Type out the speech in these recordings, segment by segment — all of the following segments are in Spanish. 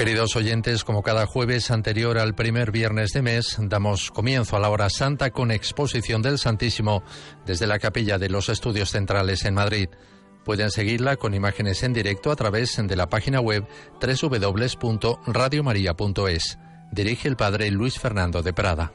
Queridos oyentes, como cada jueves anterior al primer viernes de mes, damos comienzo a la hora santa con exposición del Santísimo desde la capilla de los Estudios Centrales en Madrid. Pueden seguirla con imágenes en directo a través de la página web www.radiomaria.es. Dirige el padre Luis Fernando de Prada.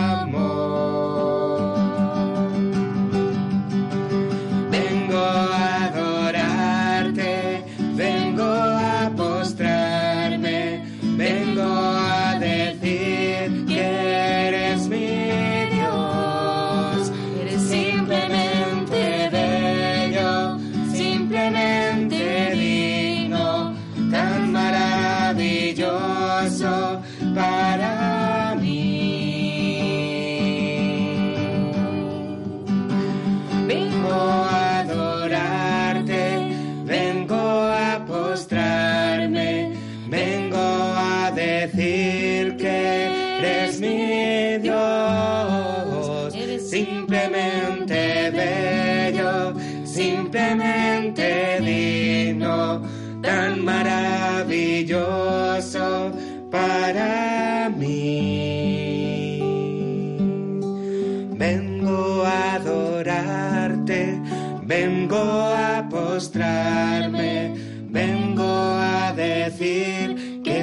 vengo a postrarme, vengo a decir que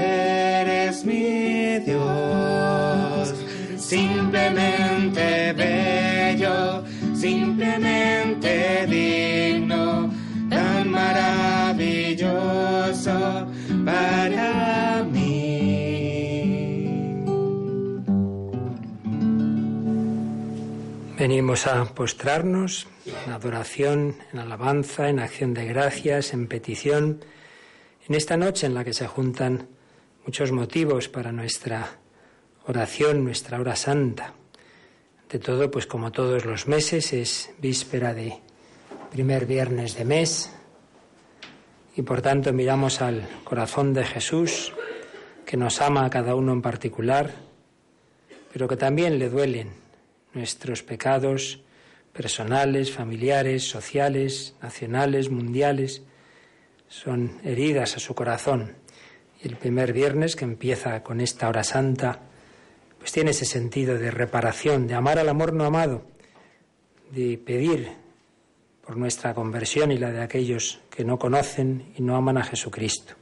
eres mi Dios. Simplemente bello, simplemente Venimos a postrarnos en adoración, en alabanza, en acción de gracias, en petición, en esta noche en la que se juntan muchos motivos para nuestra oración, nuestra hora santa. De todo, pues como todos los meses, es víspera de primer viernes de mes y por tanto miramos al corazón de Jesús, que nos ama a cada uno en particular, pero que también le duelen nuestros pecados personales, familiares, sociales, nacionales, mundiales, son heridas a su corazón. Y el primer viernes, que empieza con esta hora santa, pues tiene ese sentido de reparación, de amar al amor no amado, de pedir por nuestra conversión y la de aquellos que no conocen y no aman a Jesucristo.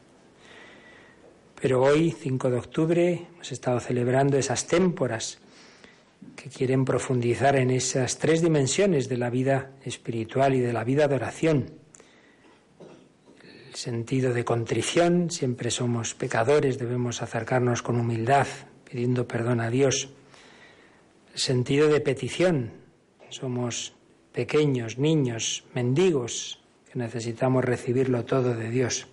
Pero hoy, 5 de octubre, hemos estado celebrando esas témporas que quieren profundizar en esas tres dimensiones de la vida espiritual y de la vida de oración. El sentido de contrición, siempre somos pecadores, debemos acercarnos con humildad, pidiendo perdón a Dios. El sentido de petición, somos pequeños, niños, mendigos, que necesitamos recibirlo todo de Dios.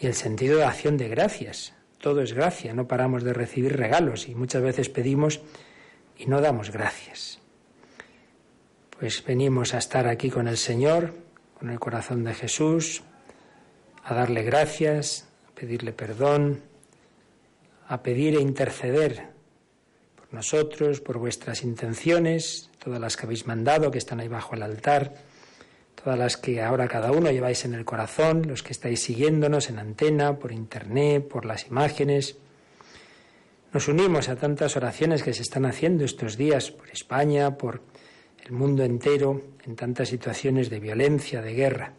Y el sentido de acción de gracias, todo es gracia, no paramos de recibir regalos y muchas veces pedimos y no damos gracias. Pues venimos a estar aquí con el Señor, con el corazón de Jesús, a darle gracias, a pedirle perdón, a pedir e interceder por nosotros, por vuestras intenciones, todas las que habéis mandado, que están ahí bajo el altar, todas las que ahora cada uno lleváis en el corazón, los que estáis siguiéndonos en antena, por internet, por las imágenes. Nos unimos a tantas oraciones que se están haciendo estos días por España, por el mundo entero, en tantas situaciones de violencia, de guerra.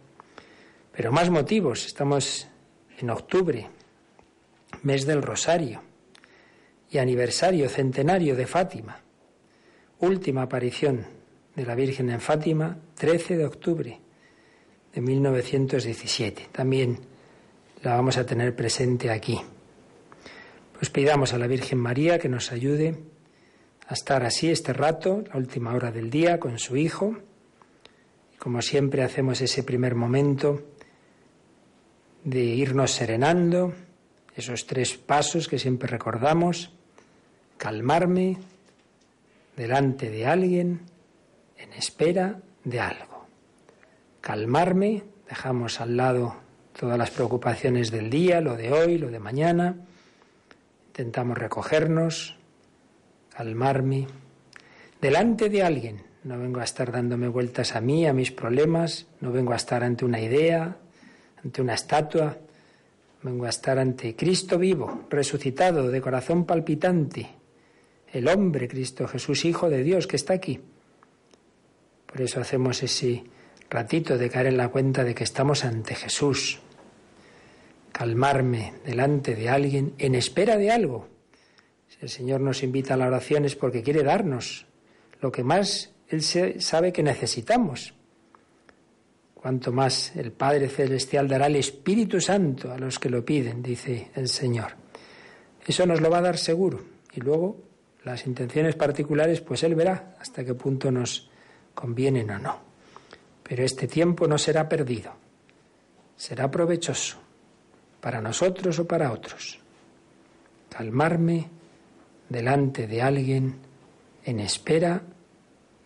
Pero más motivos, estamos en octubre, mes del Rosario y aniversario centenario de Fátima, última aparición de la Virgen en Fátima, 13 de octubre de 1917. También la vamos a tener presente aquí. Pues pidamos a la Virgen María que nos ayude a estar así este rato, la última hora del día, con su Hijo. Y como siempre hacemos ese primer momento de irnos serenando, esos tres pasos que siempre recordamos, calmarme delante de alguien en espera de algo. Calmarme, dejamos al lado todas las preocupaciones del día, lo de hoy, lo de mañana, intentamos recogernos, calmarme, delante de alguien. No vengo a estar dándome vueltas a mí, a mis problemas, no vengo a estar ante una idea, ante una estatua, vengo a estar ante Cristo vivo, resucitado, de corazón palpitante, el hombre Cristo Jesús, Hijo de Dios, que está aquí. Por eso hacemos ese ratito de caer en la cuenta de que estamos ante Jesús. Calmarme delante de alguien en espera de algo. Si el Señor nos invita a la oración es porque quiere darnos lo que más Él sabe que necesitamos cuanto más el Padre Celestial dará el Espíritu Santo a los que lo piden, dice el Señor. Eso nos lo va a dar seguro. Y luego las intenciones particulares, pues Él verá hasta qué punto nos convienen o no. Pero este tiempo no será perdido, será provechoso para nosotros o para otros. Calmarme delante de alguien en espera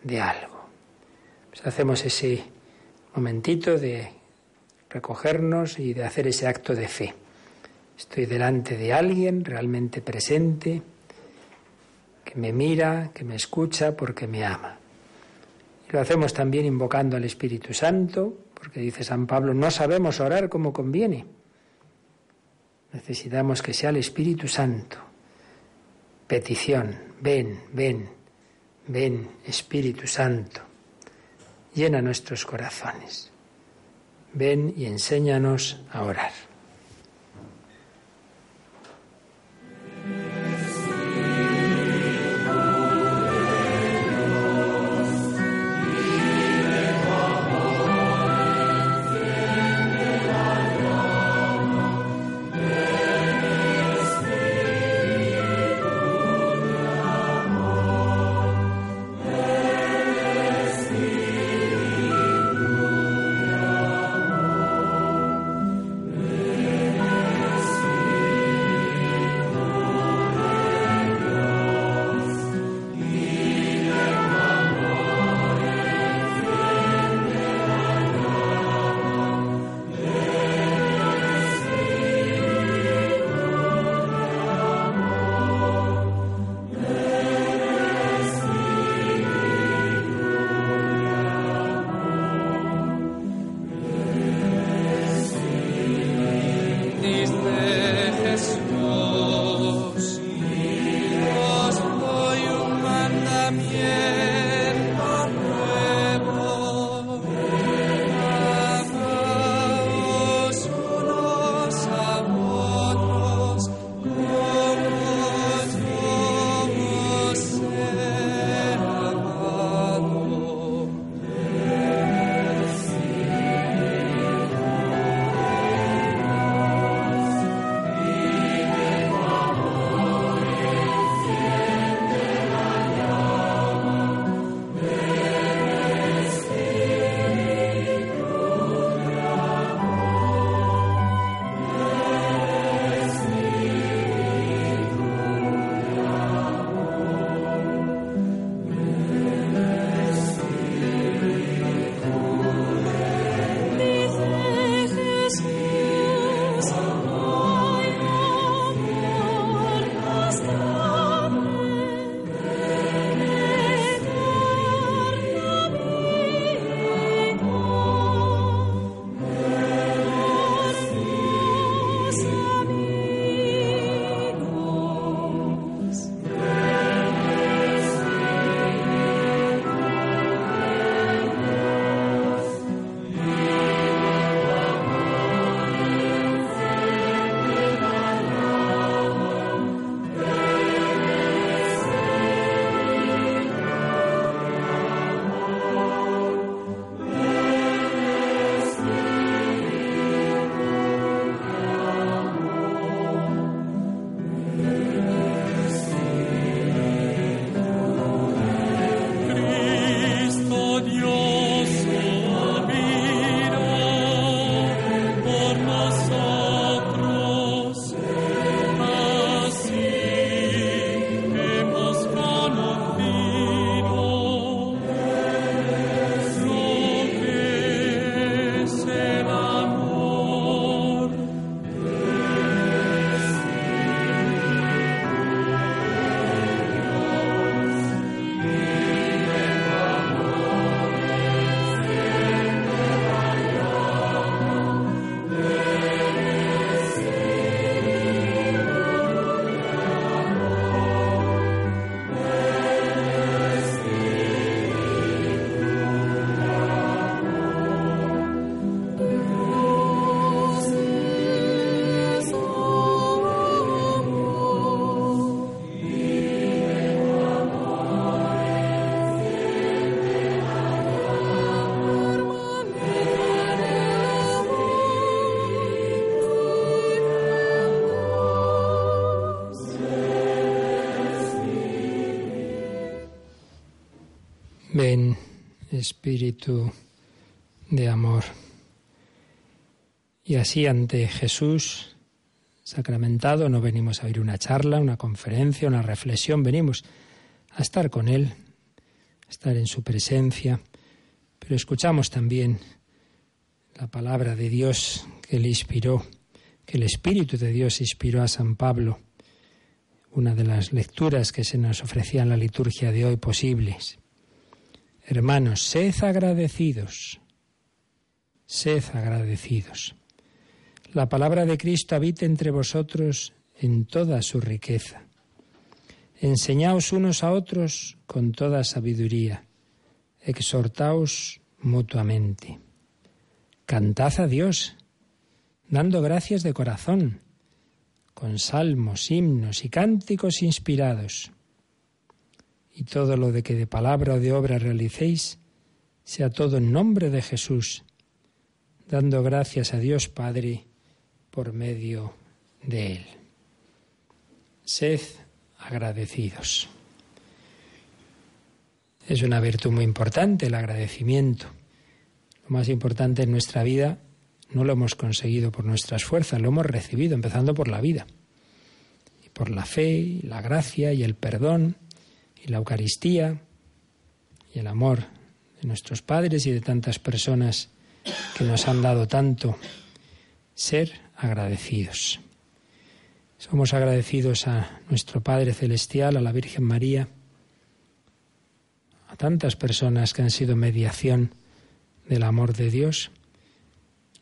de algo. Pues hacemos ese momentito de recogernos y de hacer ese acto de fe. Estoy delante de alguien realmente presente, que me mira, que me escucha porque me ama. Y lo hacemos también invocando al Espíritu Santo, porque dice San Pablo, no sabemos orar como conviene. Necesitamos que sea el Espíritu Santo. Petición, ven, ven, ven, Espíritu Santo llena nuestros corazones. Ven y enséñanos a orar. Espíritu de amor. Y así ante Jesús sacramentado no venimos a oír una charla, una conferencia, una reflexión, venimos a estar con Él, a estar en su presencia, pero escuchamos también la palabra de Dios que le inspiró, que el Espíritu de Dios inspiró a San Pablo, una de las lecturas que se nos ofrecía en la liturgia de hoy posibles. Hermanos, sed agradecidos, sed agradecidos. La palabra de Cristo habite entre vosotros en toda su riqueza. Enseñaos unos a otros con toda sabiduría. Exhortaos mutuamente. Cantad a Dios, dando gracias de corazón, con salmos, himnos y cánticos inspirados. Y todo lo de que de palabra o de obra realicéis, sea todo en nombre de Jesús, dando gracias a Dios Padre por medio de Él. Sed agradecidos. Es una virtud muy importante el agradecimiento. Lo más importante en nuestra vida no lo hemos conseguido por nuestras fuerzas, lo hemos recibido empezando por la vida. Y por la fe, la gracia, y el perdón, y la Eucaristía, y el amor de nuestros padres y de tantas personas que nos han dado tanto. Ser agradecidos. Somos agradecidos a nuestro Padre Celestial, a la Virgen María, a tantas personas que han sido mediación del amor de Dios.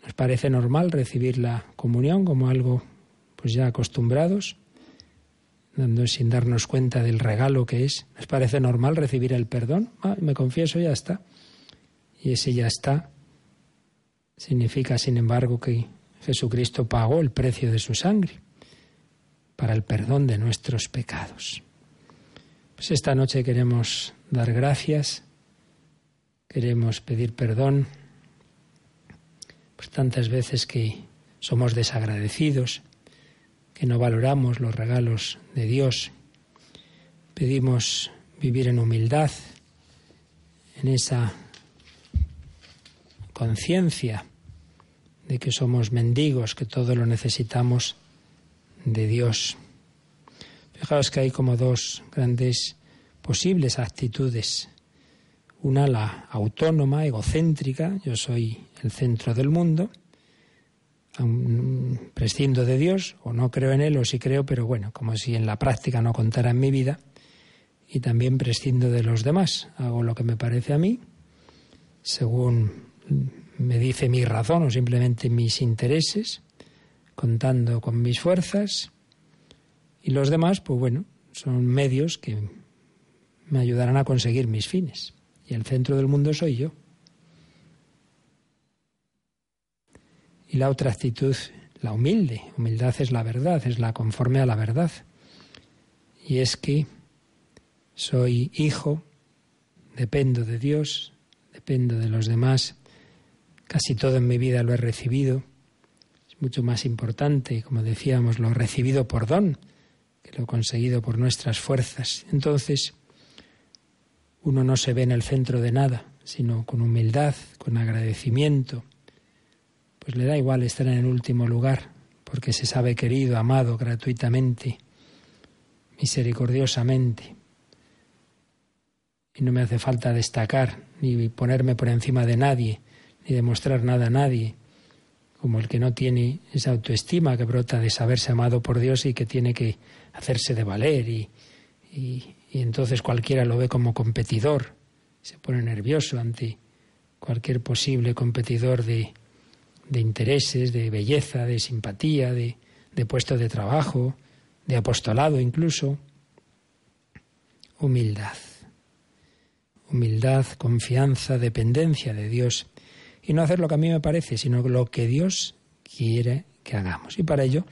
Nos parece normal recibir la comunión como algo pues ya acostumbrados, sin darnos cuenta del regalo que es. Nos parece normal recibir el perdón. Ah, me confieso, ya está. Y ese ya está significa, sin embargo, que Jesucristo pagó el precio de su sangre para el perdón de nuestros pecados. Pues esta noche queremos dar gracias, queremos pedir perdón por tantas veces que somos desagradecidos, que no valoramos los regalos de Dios. Pedimos vivir en humildad, en esa conciencia de que somos mendigos, que todo lo necesitamos de Dios. Fijaos que hay como dos grandes posibles actitudes. Una, la autónoma, egocéntrica, yo soy el centro del mundo, prescindo de Dios, o no creo en Él, o sí creo, pero bueno, como si en la práctica no contara en mi vida, y también prescindo de los demás, hago lo que me parece a mí, según me dice mi razón o simplemente mis intereses, contando con mis fuerzas, y los demás, pues bueno, son medios que me ayudarán a conseguir mis fines. Y el centro del mundo soy yo. Y la otra actitud, la humilde. Humildad es la verdad, es la conforme a la verdad. Y es que soy hijo, dependo de Dios, dependo de los demás Casi todo en mi vida lo he recibido. Es mucho más importante, como decíamos, lo recibido por don que lo conseguido por nuestras fuerzas. Entonces, uno no se ve en el centro de nada, sino con humildad, con agradecimiento. Pues le da igual estar en el último lugar, porque se sabe querido, amado gratuitamente, misericordiosamente. Y no me hace falta destacar ni ponerme por encima de nadie, ni demostrar nada a nadie, como el que no tiene esa autoestima que brota de saberse amado por Dios y que tiene que hacerse de valer y, y, entonces cualquiera lo ve como competidor, se pone nervioso ante cualquier posible competidor de, de intereses, de belleza, de simpatía, de, de puesto de trabajo, de apostolado incluso. Humildad. Humildad, confianza, dependencia de Dios y no hacer lo que a mí me parece, sino lo que Dios quiere que hagamos. Y para ello,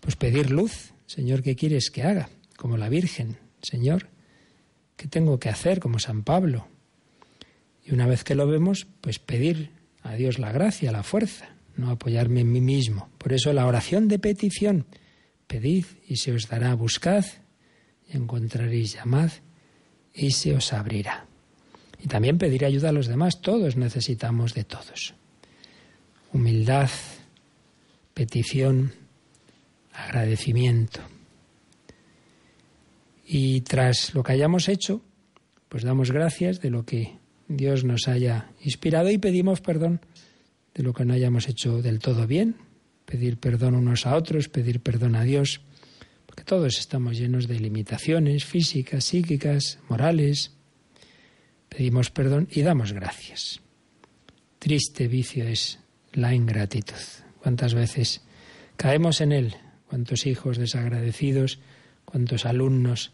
pues pedir luz. Señor, ¿qué quieres que haga? Como la Virgen. Señor, ¿qué tengo que hacer? Como San Pablo. Y una vez que lo vemos, pues pedir a Dios la gracia, la fuerza, no apoyarme en mí mismo. Por eso la oración de petición. Pedid y se os dará, buscad y encontraréis, llamad y se os abrirá. Y también pedir ayuda a los demás. Todos necesitamos de todos. Humildad, petición, agradecimiento. Y tras lo que hayamos hecho, pues damos gracias de lo que Dios nos haya inspirado y pedimos perdón de lo que no hayamos hecho del todo bien, pedir perdón unos a otros, pedir perdón a Dios, porque todos estamos llenos de limitaciones físicas, psíquicas, morales. Pedimos perdón y damos gracias. Triste vicio es la ingratitud. ¿Cuántas veces caemos en él? ¿Cuántos hijos desagradecidos? ¿Cuántos alumnos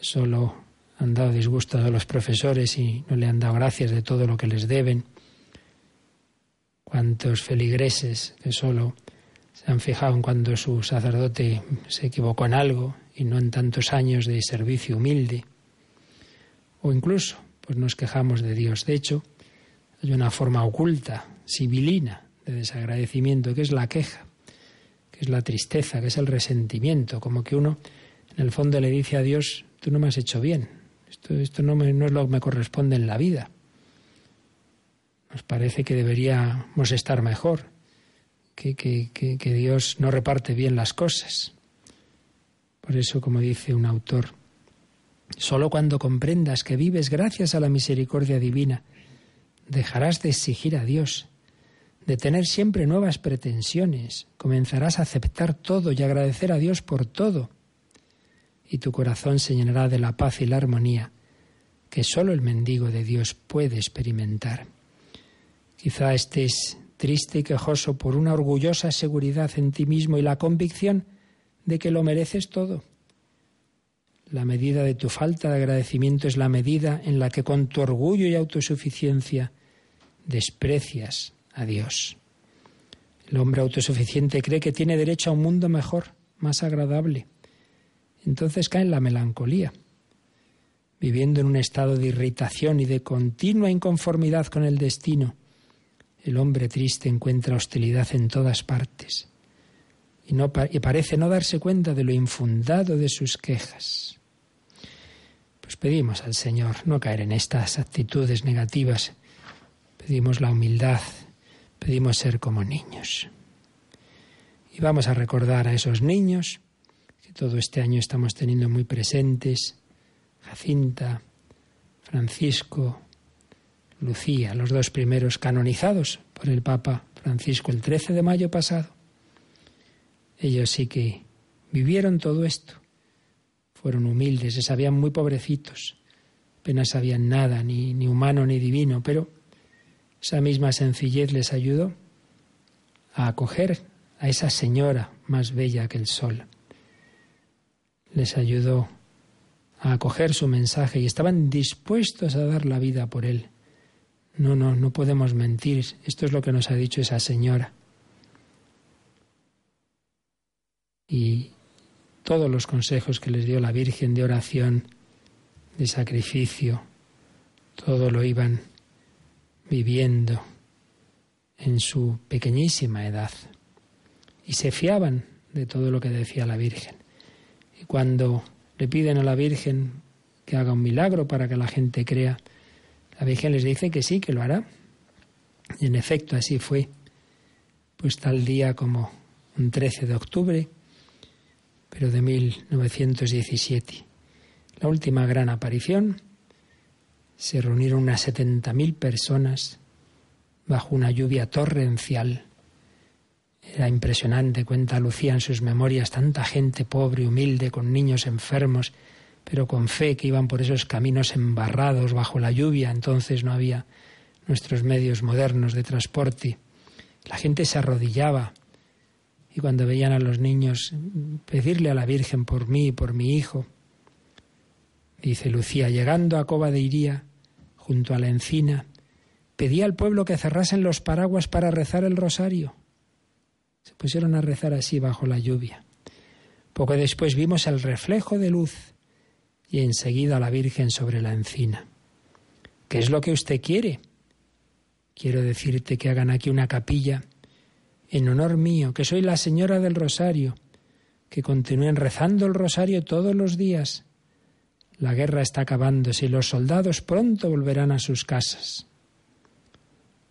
solo han dado disgusto a los profesores y no le han dado gracias de todo lo que les deben. Cuántos feligreses que solo se han fijado en cuando su sacerdote se equivocó en algo y no en tantos años de servicio humilde. O incluso, pues nos quejamos de Dios. De hecho, hay una forma oculta, sibilina, de desagradecimiento, que es la queja, que es la tristeza, que es el resentimiento, como que uno en el fondo le dice a Dios, tú no me has hecho bien, esto, esto no, no es lo que me corresponde en la vida. Nos parece que deberíamos estar mejor, que, que, que, Dios no reparte bien las cosas. Por eso, como dice un autor, solo cuando comprendas que vives gracias a la misericordia divina, dejarás de exigir a Dios, de tener siempre nuevas pretensiones, comenzarás a aceptar todo y agradecer a Dios por todo, y tu corazón se llenará de la paz y la armonía que sólo el mendigo de Dios puede experimentar. Quizá estés triste y quejoso por una orgullosa seguridad en ti mismo y la convicción de que lo mereces todo. La medida de tu falta de agradecimiento es la medida en la que con tu orgullo y autosuficiencia desprecias a Dios. El hombre autosuficiente cree que tiene derecho a un mundo mejor, más agradable entonces cae en la melancolía, viviendo en un estado de irritación y de continua inconformidad con el destino. El hombre triste encuentra hostilidad en todas partes y, parece no darse cuenta de lo infundado de sus quejas. Pues pedimos al Señor no caer en estas actitudes negativas, pedimos la humildad, pedimos ser como niños. Y vamos a recordar a esos niños todo este año estamos teniendo muy presentes, Jacinta, Francisco, Lucía, los dos primeros canonizados por el Papa Francisco el 13 de mayo pasado. Ellos sí que vivieron todo esto, fueron humildes, se sabían muy pobrecitos, apenas sabían nada, ni, ni humano ni divino, pero esa misma sencillez les ayudó a acoger a esa señora más bella que el sol les ayudó a acoger su mensaje y estaban dispuestos a dar la vida por él. No, no, no podemos mentir. Esto es lo que nos ha dicho esa señora. Y todos los consejos que les dio la Virgen de oración, de sacrificio, todo lo iban viviendo en su pequeñísima edad. Y se fiaban de todo lo que decía la Virgen. Y cuando le piden a la Virgen que haga un milagro para que la gente crea, la Virgen les dice que sí, que lo hará. Y en efecto así fue. Pues tal día como un 13 de octubre, pero de 1917. La última gran aparición, se reunieron unas 70.000 personas bajo una lluvia torrencial era impresionante, cuenta Lucía en sus memorias, tanta gente pobre humilde, con niños enfermos, pero con fe que iban por esos caminos embarrados bajo la lluvia. Entonces no había nuestros medios modernos de transporte. La gente se arrodillaba y cuando veían a los niños pedirle a la Virgen por mí y por mi hijo, dice Lucía, llegando a Cova de Iría, junto a la encina, pedía al pueblo que cerrasen los paraguas para rezar el rosario. Se pusieron a rezar así bajo la lluvia. Poco después vimos el reflejo de luz y enseguida la Virgen sobre la encina. ¿Qué es lo que usted quiere? Quiero decirte que hagan aquí una capilla en honor mío, que soy la Señora del Rosario, que continúen rezando el Rosario todos los días, La guerra está acabándose y los soldados pronto volverán a sus casas.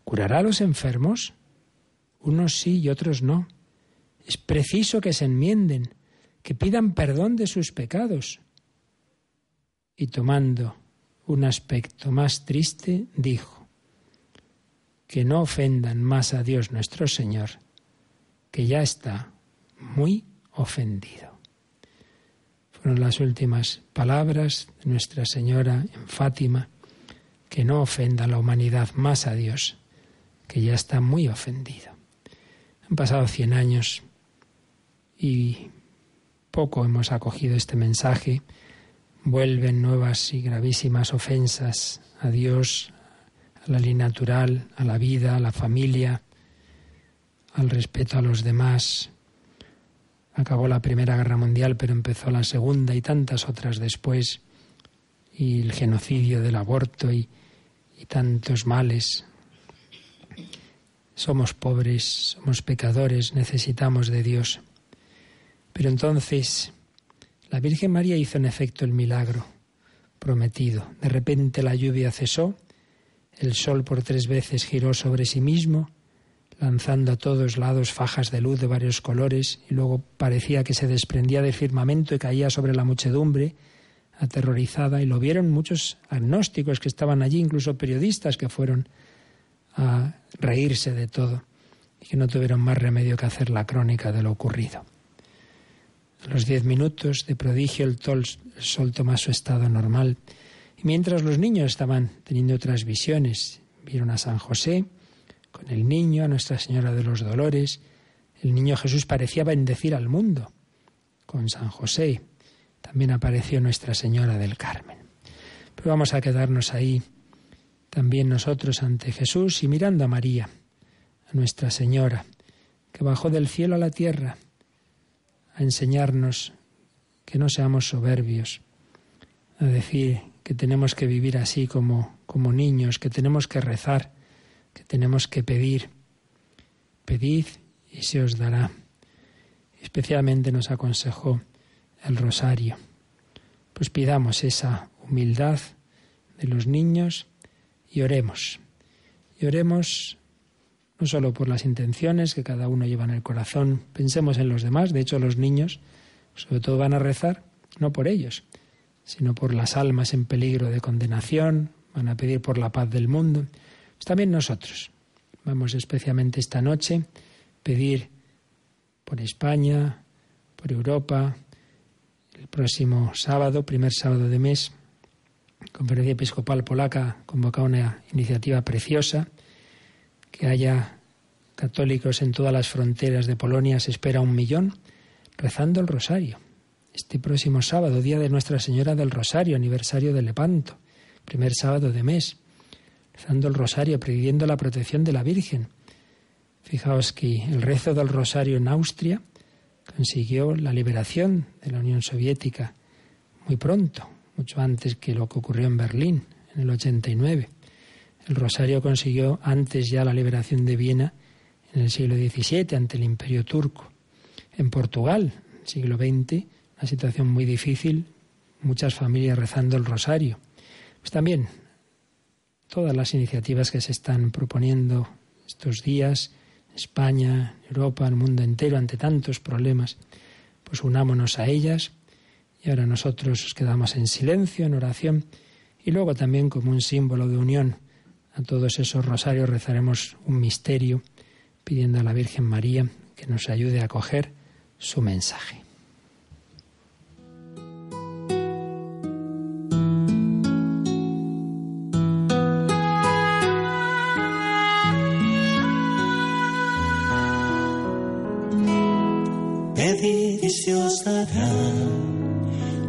¿Curará a los enfermos? Unos sí y otros no. Es preciso que se enmienden, que pidan perdón de sus pecados. Y tomando un aspecto más triste, dijo, que no ofendan más a Dios nuestro Señor, que ya está muy ofendido. Fueron las últimas palabras de Nuestra Señora en Fátima, que no ofenda a la humanidad más a Dios, que ya está muy ofendido. Han pasado cien años y poco hemos acogido este mensaje. Vuelven nuevas y gravísimas ofensas a Dios, a la ley natural, a la vida, a la familia, al respeto a los demás. Acabó la Primera Guerra Mundial, pero empezó la Segunda y tantas otras después, y el genocidio del aborto y, y tantos males. Somos pobres, somos pecadores, necesitamos de Dios. Pero entonces la Virgen María hizo en efecto el milagro prometido. De repente la lluvia cesó, el sol por tres veces giró sobre sí mismo, lanzando a todos lados fajas de luz de varios colores, y luego parecía que se desprendía del firmamento y caía sobre la muchedumbre, aterrorizada, y lo vieron muchos agnósticos que estaban allí, incluso periodistas que fueron a reírse de todo, y que no tuvieron más remedio que hacer la crónica de lo ocurrido. Los diez minutos de prodigio el, sol toma su estado normal y mientras los niños estaban teniendo otras visiones, vieron a San José con el niño, a Nuestra Señora de los Dolores. El niño Jesús parecía bendecir al mundo. Con San José también apareció Nuestra Señora del Carmen. Pero vamos a quedarnos ahí también nosotros ante Jesús y mirando a María, a Nuestra Señora, que bajó del cielo a la tierra a enseñarnos que no seamos soberbios, a decir que tenemos que vivir así como, como niños, que tenemos que rezar, que tenemos que pedir. Pedid y se os dará. Especialmente nos aconsejó el rosario. Pues pidamos esa humildad de los niños y oremos. Y oremos no solo por las intenciones que cada uno lleva en el corazón, pensemos en los demás, de hecho los niños sobre todo van a rezar no por ellos, sino por las almas en peligro de condenación, van a pedir por la paz del mundo. Pues también nosotros vamos especialmente esta noche pedir por España, por Europa, el próximo sábado, primer sábado de mes, Conferencia Episcopal Polaca convoca una iniciativa preciosa que haya católicos en todas las fronteras de Polonia, se espera un millón, rezando el rosario. Este próximo sábado, día de Nuestra Señora del Rosario, aniversario de Lepanto, primer sábado de mes, rezando el rosario, pidiendo la protección de la Virgen. Fijaos que el rezo del rosario en Austria consiguió la liberación de la Unión Soviética muy pronto, mucho antes que lo que ocurrió en Berlín en el 89. El rosario consiguió antes ya la liberación de Viena en el siglo XVII ante el imperio turco. En Portugal, siglo XX, una situación muy difícil, muchas familias rezando el rosario. Pues también todas las iniciativas que se están proponiendo estos días, España, Europa, el mundo entero, ante tantos problemas, pues unámonos a ellas y ahora nosotros nos quedamos en silencio, en oración y luego también como un símbolo de unión a todos esos rosarios rezaremos un misterio pidiendo a la Virgen María que nos ayude a acoger su mensaje.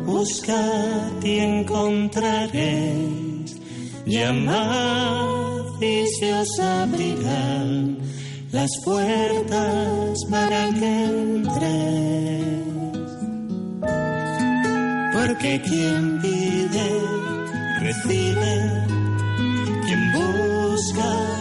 Buscad y encontraréis, y se os abrirán las puertas para que entres. Porque quien pide, recibe, quien busca,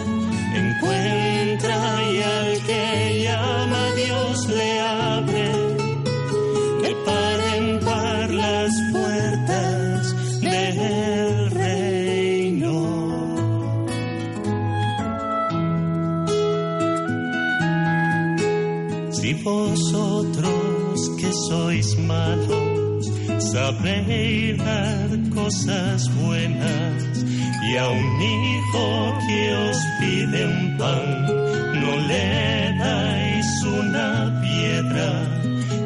saber dar cosas buenas. Y a un hijo que os pide un pan no le dais una piedra,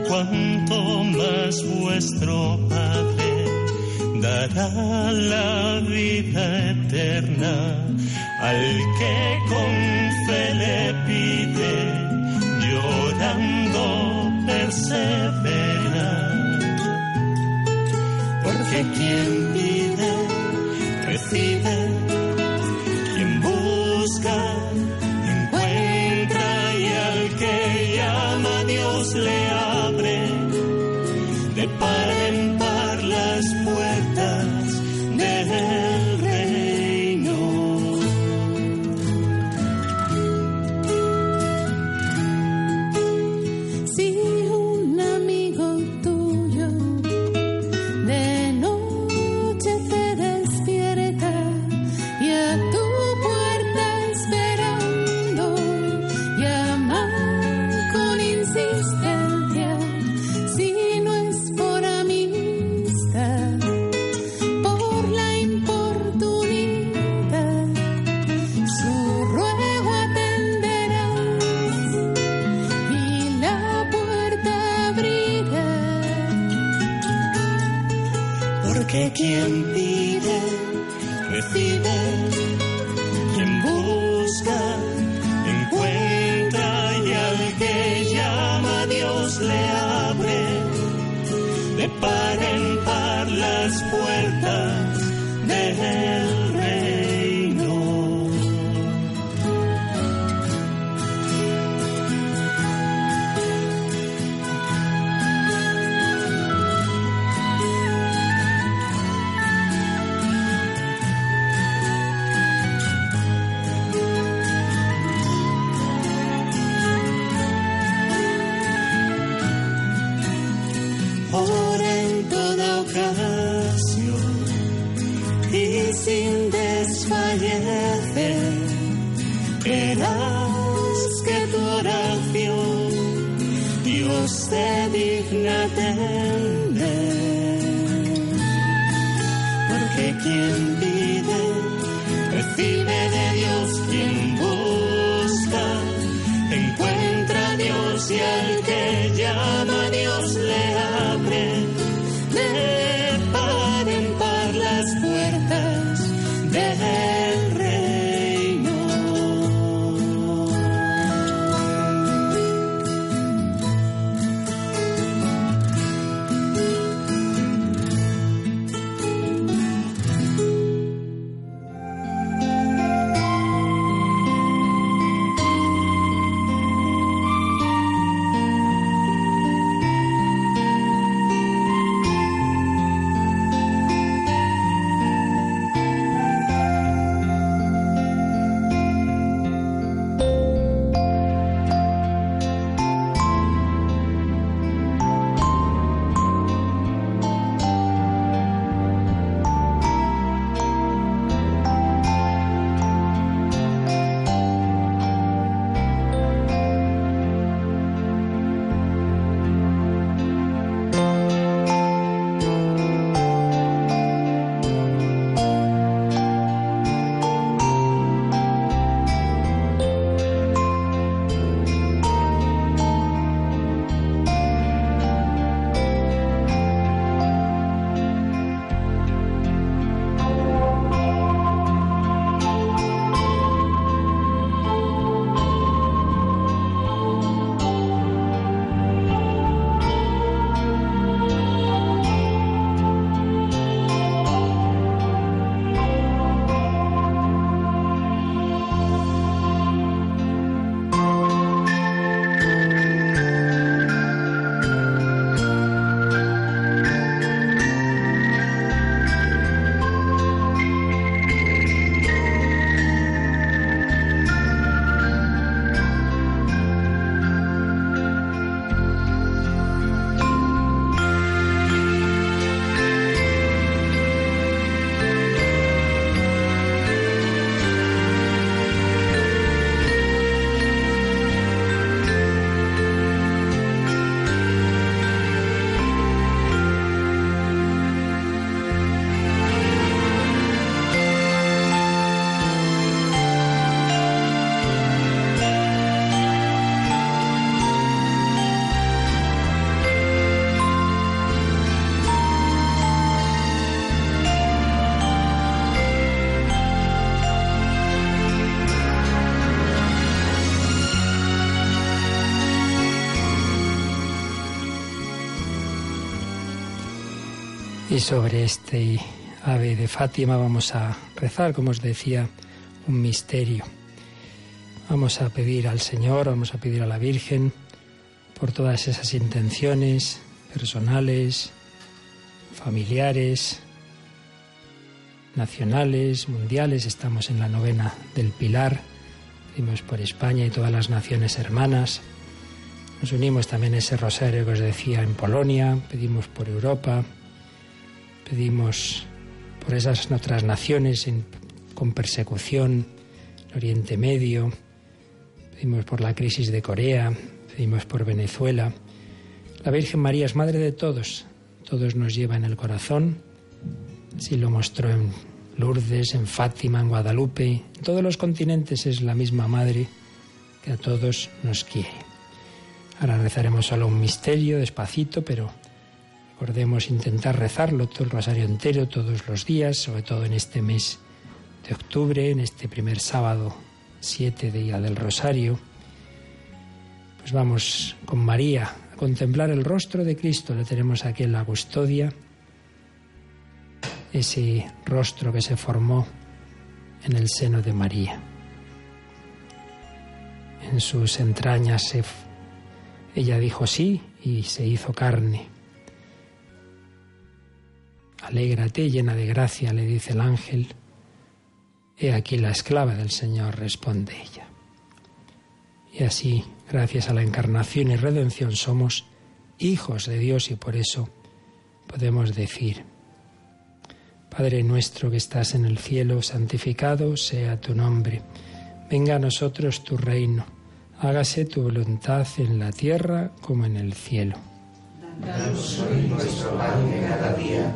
cuanto más vuestro Padre dará la vida eterna. Al que con fe le pide llorando persevera que quien sin desfallecer, verás que tu oración Dios te digna atender. Porque quien Y sobre este ave de Fátima vamos a rezar, como os decía, un misterio. Vamos a pedir al Señor, vamos a pedir a la Virgen por todas esas intenciones personales, familiares, nacionales, mundiales. Estamos en la novena del Pilar. Pedimos por España y todas las naciones hermanas. Nos unimos también a ese rosario que os decía en Polonia. Pedimos por Europa. Pedimos por esas otras naciones con persecución, en Oriente Medio. Pedimos por la crisis de Corea. Pedimos por Venezuela. La Virgen María es madre de todos. Todos nos lleva en el corazón. Así lo mostró en Lourdes, en Fátima, en Guadalupe. En todos los continentes es la misma madre que a todos nos quiere. Ahora rezaremos solo un misterio, despacito, pero recordemos intentar rezarlo todo el rosario entero, todos los días, sobre todo en este mes de octubre, en este primer sábado 7 día del rosario. Pues vamos con María a contemplar el rostro de Cristo. Le tenemos aquí en la custodia, ese rostro que se formó en el seno de María. En sus entrañas ella dijo sí y se hizo carne. Alégrate, llena de gracia, le dice el ángel. He aquí la esclava del Señor, responde ella. Y así, gracias a la encarnación y redención, somos hijos de Dios y por eso podemos decir, Padre nuestro que estás en el cielo, santificado sea tu nombre. Venga a nosotros tu reino. Hágase tu voluntad en la tierra como en el cielo. Danos hoy nuestro pan de cada día.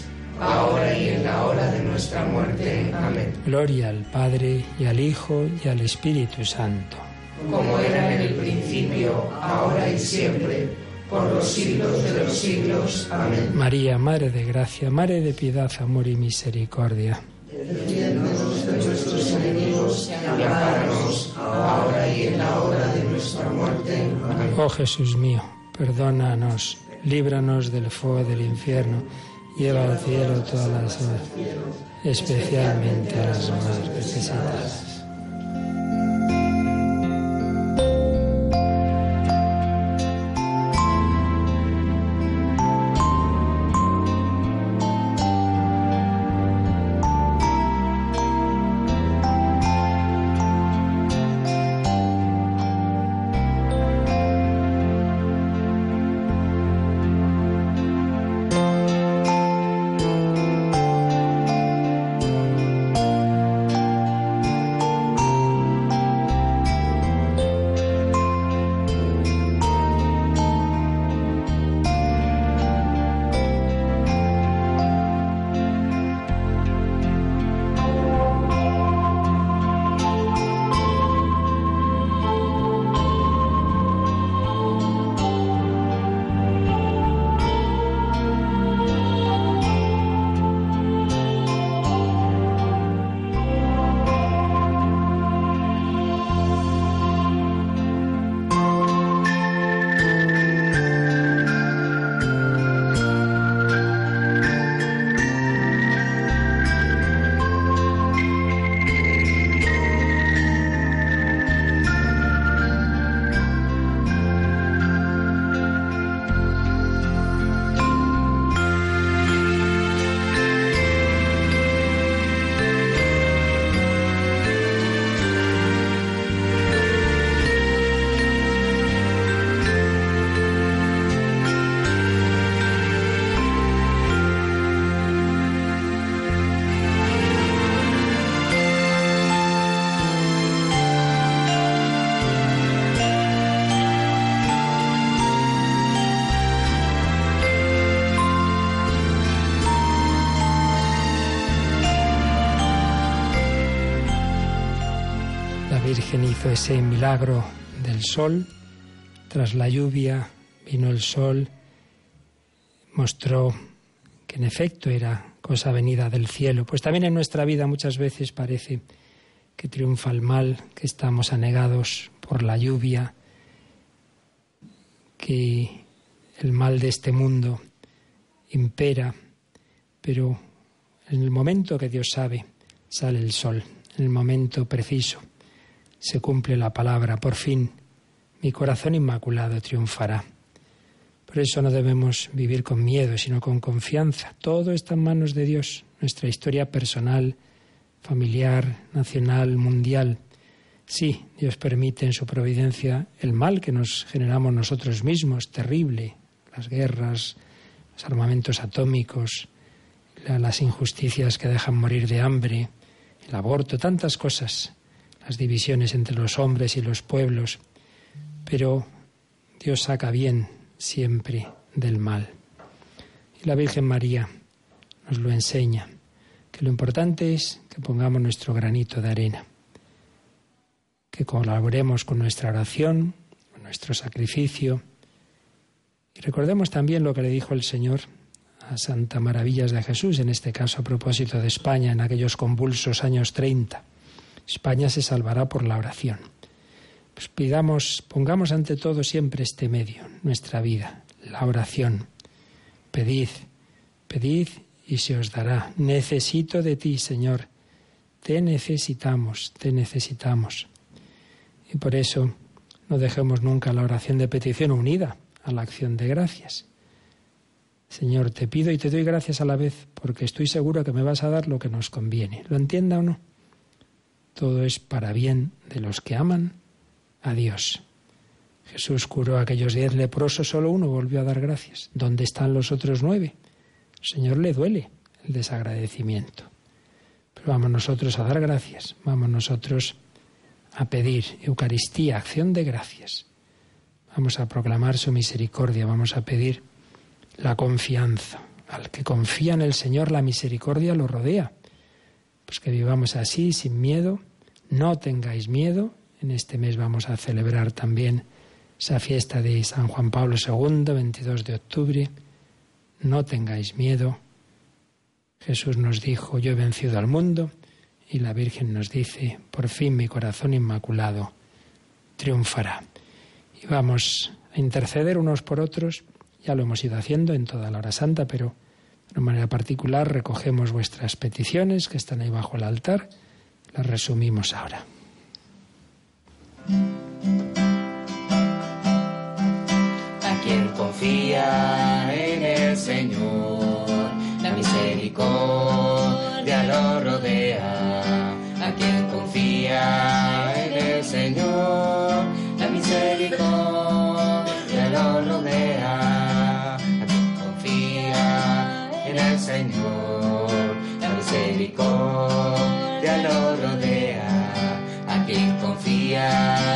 ahora y en la hora de nuestra muerte. Amén. Gloria al Padre y al Hijo y al Espíritu Santo. Como era en el principio, ahora y siempre, por los siglos de los siglos. Amén. María, Madre de Gracia, Madre de Piedad, Amor y Misericordia. nuestros enemigos y ampáranos ahora y en la hora de nuestra muerte. Amén. Oh Jesús mío, perdónanos, líbranos del fuego del infierno, lleva al cielo todas las almas, especialmente a las más necesitadas. Virgen hizo ese milagro del sol, tras la lluvia vino el sol, mostró que en efecto era cosa venida del cielo. Pues también en nuestra vida muchas veces parece que triunfa el mal, que estamos anegados por la lluvia, que el mal de este mundo impera, pero en el momento que Dios sabe, sale el sol, en el momento preciso, se cumple la palabra, por fin mi corazón inmaculado triunfará. Por eso no debemos vivir con miedo, sino con confianza. Todo está en manos de Dios, nuestra historia personal, familiar, nacional, mundial. Sí, Dios permite en su providencia el mal que nos generamos nosotros mismos, terrible, las guerras, los armamentos atómicos, la- las injusticias que dejan morir de hambre, el aborto, tantas cosas, las divisiones entre los hombres y los pueblos. Pero Dios saca bien siempre del mal. Y la Virgen María nos lo enseña, que lo importante es que pongamos nuestro granito de arena, que colaboremos con nuestra oración, con nuestro sacrificio. Y recordemos también lo que le dijo el Señor a Santa Maravillas de Jesús, en este caso a propósito de España, en aquellos convulsos años 30. España se salvará por la oración. Pues pidamos, pongamos ante todo siempre este medio, nuestra vida, la oración. Pedid, pedid y se os dará. Necesito de ti, Señor. Te necesitamos, te necesitamos. Y por eso no dejemos nunca la oración de petición unida a la acción de gracias. Señor, te pido y te doy gracias a la vez, porque estoy seguro que me vas a dar lo que nos conviene. ¿Lo entienda o no? Todo es para bien de los que aman a Dios. Jesús curó a aquellos diez leprosos, solo uno volvió a dar gracias. ¿Dónde están los otros nueve? El Señor le duele el desagradecimiento. Pero vamos nosotros a dar gracias, vamos nosotros a pedir Eucaristía, acción de gracias. Vamos a proclamar su misericordia, vamos a pedir la confianza. Al que confía en el Señor, la misericordia lo rodea. Pues que vivamos así, sin miedo. No tengáis miedo. En este mes vamos a celebrar también esa fiesta de San Juan Pablo II, 22 de octubre. No tengáis miedo. Jesús nos dijo, yo he vencido al mundo. Y la Virgen nos dice, por fin mi corazón inmaculado triunfará. Y vamos a interceder unos por otros. Ya lo hemos ido haciendo en toda la hora santa, pero de manera particular recogemos vuestras peticiones que están ahí bajo el altar. Las resumimos ahora. A quien confía en el Señor, la misericordia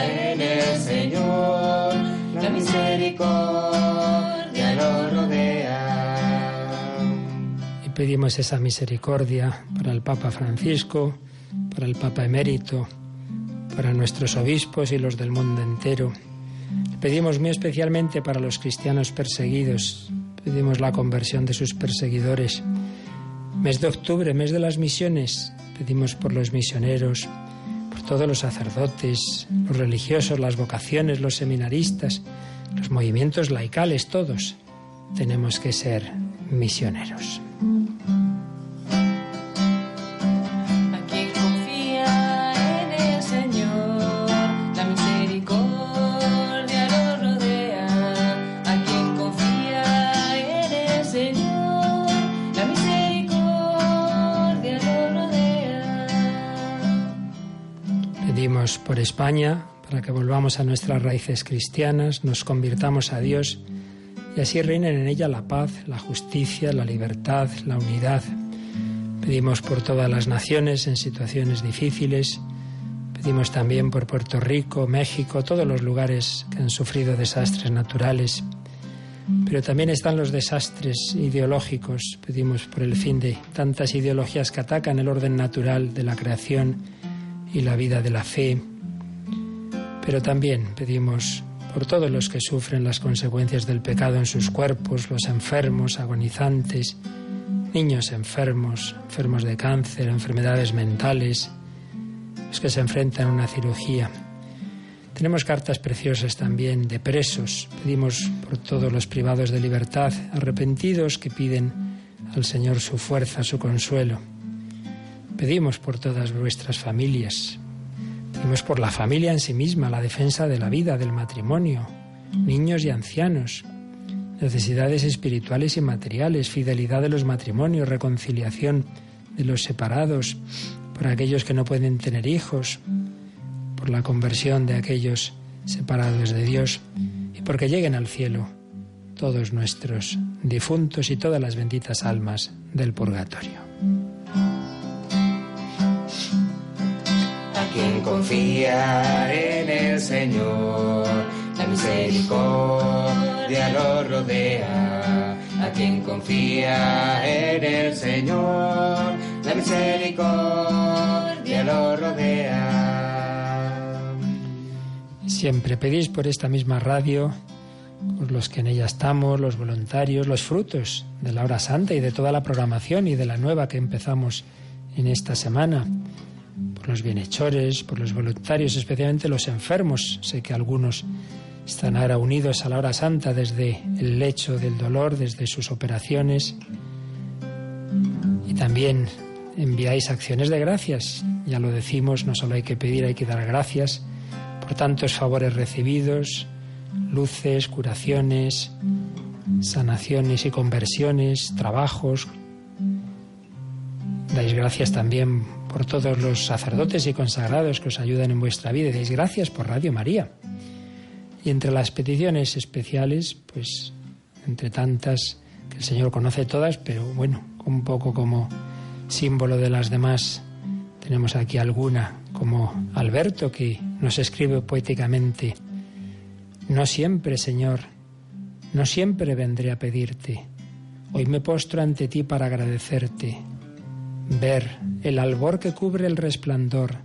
en el Señor, la misericordia lo rodea. Y pedimos esa misericordia para el Papa Francisco, para el Papa Emérito, para nuestros obispos y los del mundo entero. Pedimos muy especialmente para los cristianos perseguidos. Pedimos la conversión de sus perseguidores. Mes de octubre, mes de las misiones. Pedimos por los misioneros, todos los sacerdotes, los religiosos, las vocaciones, los seminaristas, los movimientos laicales, todos. Tenemos que ser misioneros. España para que volvamos a nuestras raíces cristianas, nos convirtamos a Dios y así reinen en ella la paz, la justicia, la libertad, la unidad. Pedimos por todas las naciones en situaciones difíciles. Pedimos también por Puerto Rico, México, todos los lugares que han sufrido desastres naturales. Pero también están los desastres ideológicos. Pedimos por el fin de tantas ideologías que atacan el orden natural de la creación y la vida de la fe. Pero también pedimos por todos los que sufren las consecuencias del pecado en sus cuerpos, los enfermos, agonizantes, niños enfermos, enfermos de cáncer, enfermedades mentales, los que se enfrentan a una cirugía. Tenemos cartas preciosas también de presos. Pedimos por todos los privados de libertad, arrepentidos que piden al Señor su fuerza, su consuelo. Pedimos por todas vuestras familias. Pedimos por la familia en sí misma, la defensa de la vida, del matrimonio, niños y ancianos, necesidades espirituales y materiales, fidelidad de los matrimonios, reconciliación de los separados, por aquellos que no pueden tener hijos, por la conversión de aquellos separados de Dios y porque lleguen al cielo todos nuestros difuntos y todas las benditas almas del purgatorio. Quien confía en el Señor, la misericordia lo rodea. A quien confía en el Señor, la misericordia lo rodea. Siempre pedís por esta misma radio, por los que en ella estamos, los voluntarios, los frutos de la hora santa y de toda la programación y de la nueva que empezamos en esta semana, los bienhechores, por los voluntarios, especialmente los enfermos. Sé que algunos están ahora unidos a la hora santa desde el lecho del dolor, desde sus operaciones. Y también enviáis acciones de gracias. Ya lo decimos, no solo hay que pedir, hay que dar gracias por tantos favores recibidos, luces, curaciones, sanaciones y conversiones, trabajos. Dais gracias también por todos los sacerdotes y consagrados que os ayudan en vuestra vida. Dais gracias por Radio María. Y entre las peticiones especiales, pues entre tantas que el Señor conoce todas, pero bueno, un poco como símbolo de las demás. Tenemos aquí alguna, como Alberto, que nos escribe poéticamente, No siempre, Señor, no siempre vendré a pedirte. Hoy me postro ante ti para agradecerte. Ver el albor que cubre el resplandor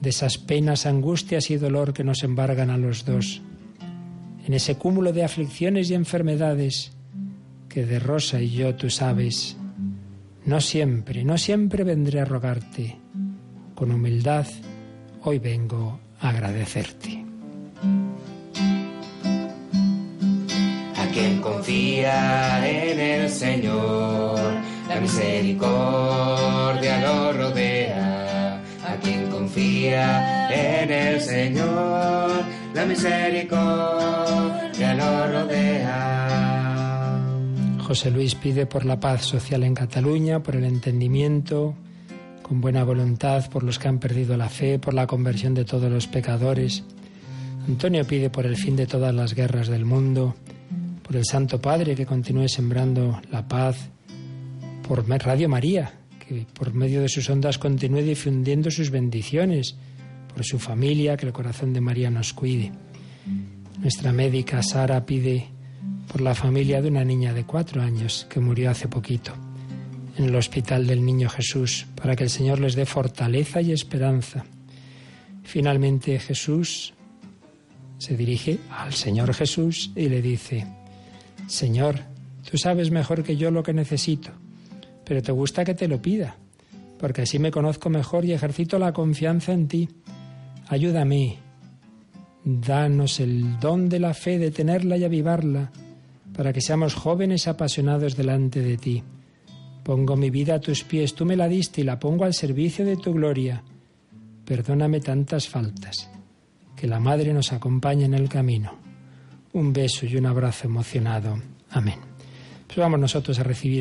de esas penas, angustias y dolor que nos embargan a los dos. En ese cúmulo de aflicciones y enfermedades que de Rosa y yo tú sabes, no siempre, no siempre vendré a rogarte. Con humildad, hoy vengo a agradecerte. A quien confía en el Señor, la misericordia lo rodea. A quien confía en el Señor, la misericordia lo rodea. José Luis pide por la paz social en Cataluña, por el entendimiento, con buena voluntad, por los que han perdido la fe, por la conversión de todos los pecadores. Antonio pide por el fin de todas las guerras del mundo, por el Santo Padre que continúe sembrando la paz, por Radio María, que por medio de sus ondas continúe difundiendo sus bendiciones, por su familia, que el corazón de María nos cuide. Nuestra médica Sara pide por la familia de una niña de cuatro años que murió hace poquito en el hospital del Niño Jesús, para que el Señor les dé fortaleza y esperanza. Finalmente Jesús se dirige al Señor Jesús y le dice, Señor, tú sabes mejor que yo lo que necesito, pero te gusta que te lo pida, porque así me conozco mejor y ejercito la confianza en ti. Ayúdame, danos el don de la fe de tenerla y avivarla, para que seamos jóvenes apasionados delante de ti. Pongo mi vida a tus pies, tú me la diste y la pongo al servicio de tu gloria. Perdóname tantas faltas. Que la Madre nos acompañe en el camino. Un beso y un abrazo emocionado. Amén. Pues vamos nosotros a recibir